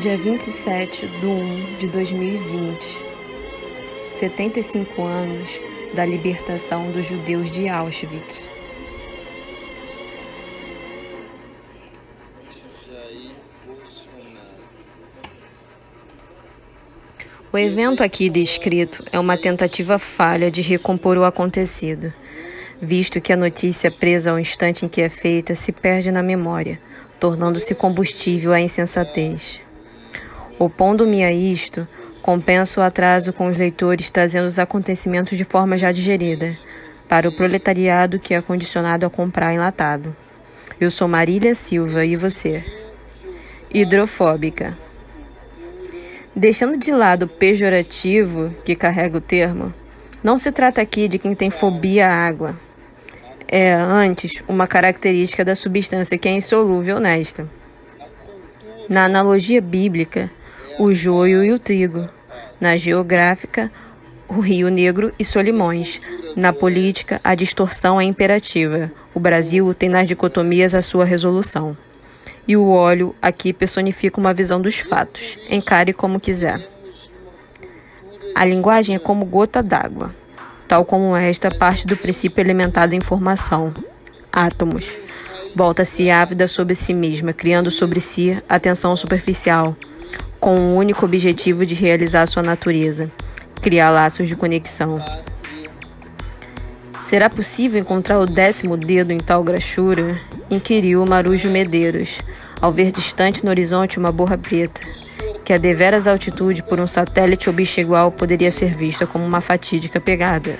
Dia 27 de 1 de 2020, 75 anos da libertação dos judeus de Auschwitz. O evento aqui descrito é uma tentativa falha de recompor o acontecido, visto que a notícia presa ao instante em que é feita se perde na memória, tornando-se combustível à insensatez. Opondo-me a isto, compenso o atraso com os leitores trazendo os acontecimentos de forma já digerida, para o proletariado que é condicionado a comprar enlatado. Eu sou Marília Silva e você? Hidrofóbica. Deixando de lado o pejorativo que carrega o termo, não se trata aqui de quem tem fobia à água. É, antes, uma característica da substância que é insolúvel nesta. Na analogia bíblica, o joio e o trigo. Na geográfica, o Rio Negro e Solimões. Na política, a distorção é imperativa. O Brasil tem nas dicotomias a sua resolução. E o óleo aqui personifica uma visão dos fatos. Encare como quiser. A linguagem é como gota d'água, tal como esta parte do princípio elementar da informação. Átomos. Volta-se ávida sobre si mesma, criando sobre si atenção superficial, com o único objetivo de realizar sua natureza, criar laços de conexão. Será possível encontrar o décimo dedo em tal graxura? Inquiriu Marujo Medeiros, ao ver distante no horizonte uma borra preta, que a deveras altitude por um satélite ou igual poderia ser vista como uma fatídica pegada.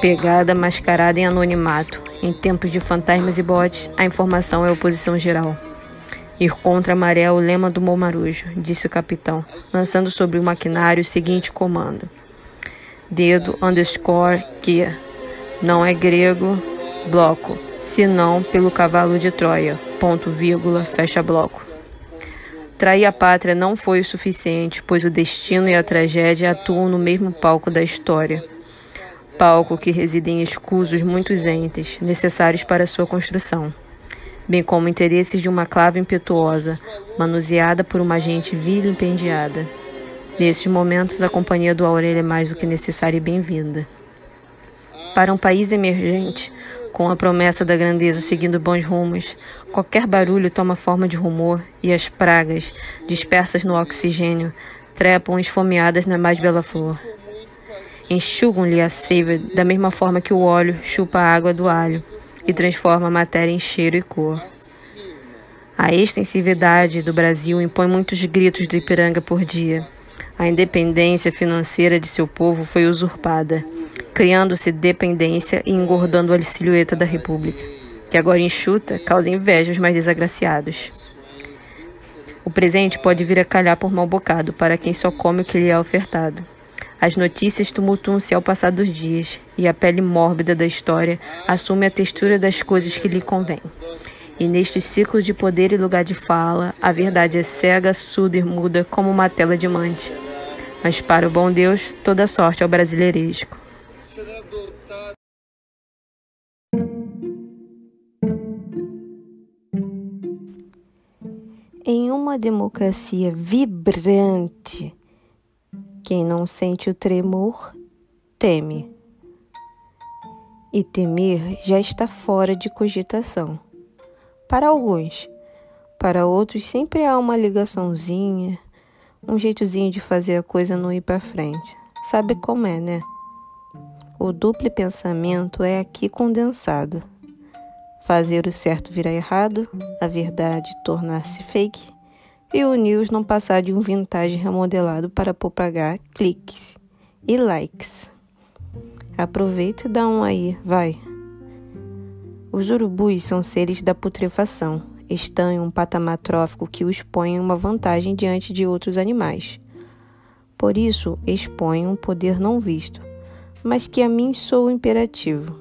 Pegada mascarada em anonimato. Em tempos de fantasmas e botes, a informação é oposição geral. Ir contra a maré é o lema do Momarujo, disse o capitão, lançando sobre o maquinário o seguinte comando. Dedo underscore que não é grego, bloco, senão pelo cavalo de Troia, ponto vírgula, fecha bloco. Trair a pátria não foi o suficiente, pois o destino e a tragédia atuam no mesmo palco da história. Palco que residem escusos muitos entes, necessários para sua construção bem como interesses de uma clave impetuosa, manuseada por uma gente vilipendiada. Nesses momentos, a companhia do Aurélio é mais do que necessária e bem-vinda. Para um país emergente, com a promessa da grandeza seguindo bons rumos, qualquer barulho toma forma de rumor e as pragas, dispersas no oxigênio, trepam esfomeadas na mais bela flor. Enxugam-lhe a seiva da mesma forma que o óleo chupa a água do alho e transforma a matéria em cheiro e cor. A extensividade do Brasil impõe muitos gritos do Ipiranga por dia. A independência financeira de seu povo foi usurpada, criando-se dependência e engordando a silhueta da República, que agora enxuta causa inveja aos mais desagraciados. O presente pode vir a calhar por mau bocado para quem só come o que lhe é ofertado. As notícias tumultuam-se ao passar dos dias, e a pele mórbida da história assume a textura das coisas que lhe convém. E neste ciclo de poder e lugar de fala, a verdade é cega, surda e muda como uma tela de mante. Mas para o bom Deus, toda sorte ao brasileiresco. Em uma democracia vibrante, quem não sente o tremor, teme. E temer já está fora de cogitação. Para alguns, para outros sempre há uma ligaçãozinha, um jeitozinho de fazer a coisa não ir para frente. Sabe como é, né? O duplo pensamento é aqui condensado. Fazer o certo virar errado, a verdade tornar-se fake e o news não passar de um vintage remodelado para propagar cliques e likes. Aproveita e dá um aí, vai. Os urubus são seres da putrefação, estão em um patamar trófico que os põe em uma vantagem diante de outros animais. Por isso, expõem um poder não visto, mas que a mim sou imperativo.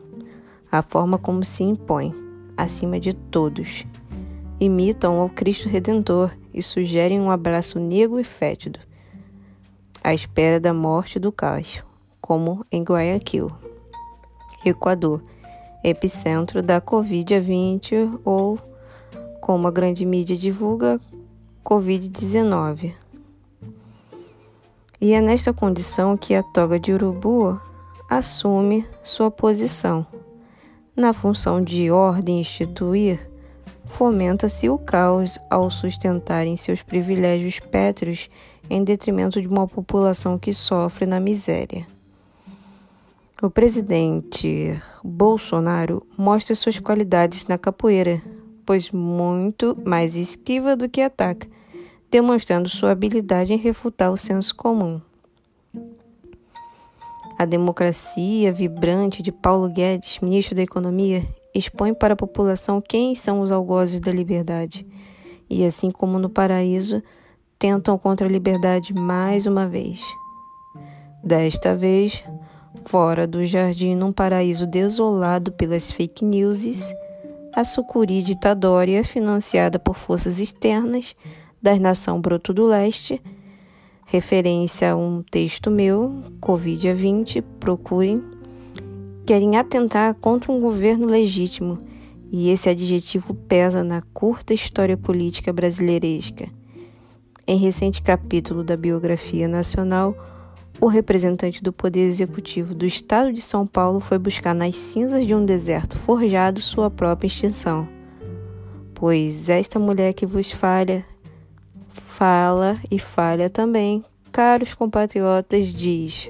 A forma como se impõe, acima de todos. Imitam ao Cristo Redentor e sugerem um abraço negro e fétido, à espera da morte do cacho, como em Guayaquil, Equador, epicentro da Covid-20 ou, como a grande mídia divulga, Covid-19. E é nesta condição que a toga de urubu assume sua posição. Na função de ordem instituir, fomenta-se o caos ao sustentarem seus privilégios pétreos em detrimento de uma população que sofre na miséria. O presidente Bolsonaro mostra suas qualidades na capoeira, pois muito mais esquiva do que ataca, demonstrando sua habilidade em refutar o senso comum. A democracia vibrante de Paulo Guedes, ministro da Economia, expõe para a população quem são os algozes da liberdade. E assim como no paraíso, tentam contra a liberdade mais uma vez. Desta vez, Fora do jardim, num paraíso desolado pelas fake news, a sucuri ditadória, financiada por forças externas da nação Broto do Leste, referência a um texto meu, Covid-20, procurem, querem atentar contra um governo legítimo, e esse adjetivo pesa na curta história política brasileiresca. Em recente capítulo da Biografia Nacional, o representante do Poder Executivo do Estado de São Paulo foi buscar nas cinzas de um deserto forjado sua própria extinção. Pois esta mulher que vos falha, fala e falha também, caros compatriotas, diz: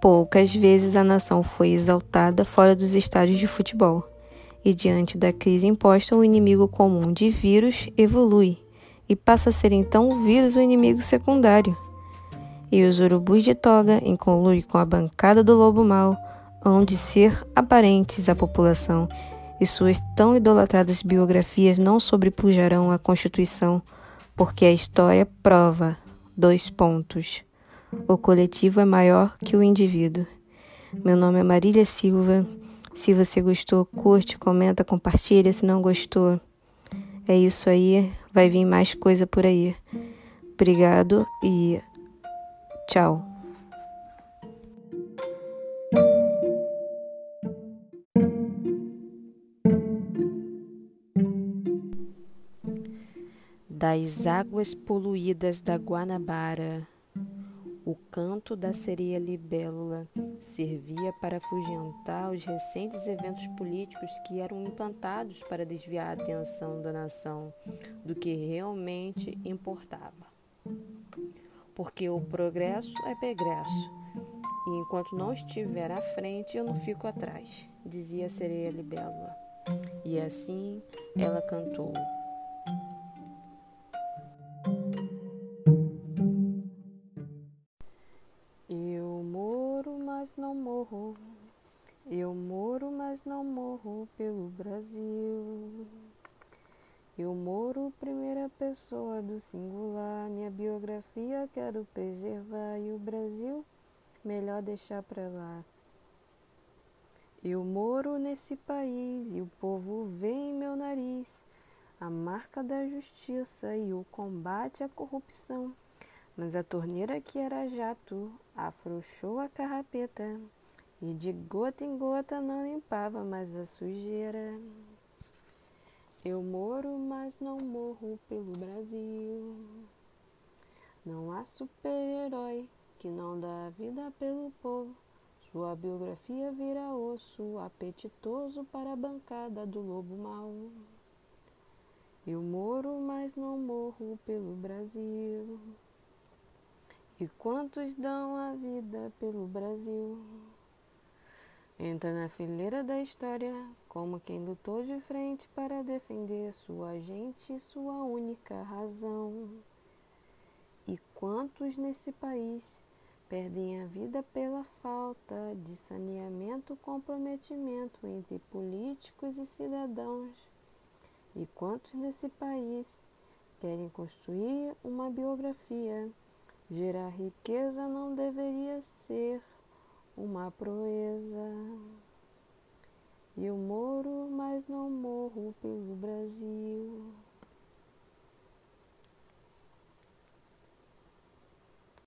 Poucas vezes a nação foi exaltada fora dos estádios de futebol, e diante da crise imposta, o inimigo comum de vírus evolui. E passa a ser então o vírus o inimigo secundário. E os urubus de toga, em conluio com a bancada do lobo mau, hão de ser aparentes à população, e suas tão idolatradas biografias não sobrepujarão a Constituição, porque a história prova dois pontos. O coletivo é maior que o indivíduo. Meu nome é Marília Silva. Se você gostou, curte, comenta, compartilha. Se não gostou, é isso aí. Vai vir mais coisa por aí. Obrigado e Tchau. Das águas poluídas da Guanabara, o canto da sereia libélula servia para afugentar os recentes eventos políticos que eram implantados para desviar a atenção da nação do que realmente importava porque o progresso é pregresso. E enquanto não estiver à frente, eu não fico atrás, dizia a sereia libélula. E assim ela cantou. Mas não morro pelo Brasil. Eu moro primeira pessoa do singular, minha biografia quero preservar e o Brasil melhor deixar pra lá. Eu moro nesse país e o povo vê em meu nariz a marca da justiça e o combate à corrupção. Mas a torneira que era jato afrouxou a carrapeta e de gota em gota não limpava mais a sujeira. Eu moro, mas não morro pelo Brasil. Não há super-herói que não dá vida pelo povo. Sua biografia vira osso apetitoso para a bancada do lobo mau. Eu moro, mas não morro pelo Brasil. E quantos dão a vida pelo Brasil? Entra na fileira da história como quem lutou de frente para defender sua gente e sua única razão. E quantos nesse país perdem a vida pela falta de saneamento, comprometimento entre políticos e cidadãos? E quantos nesse país querem construir uma biografia? Gerar riqueza não deveria ser uma proeza. Eu moro, mas não morro pelo Brasil.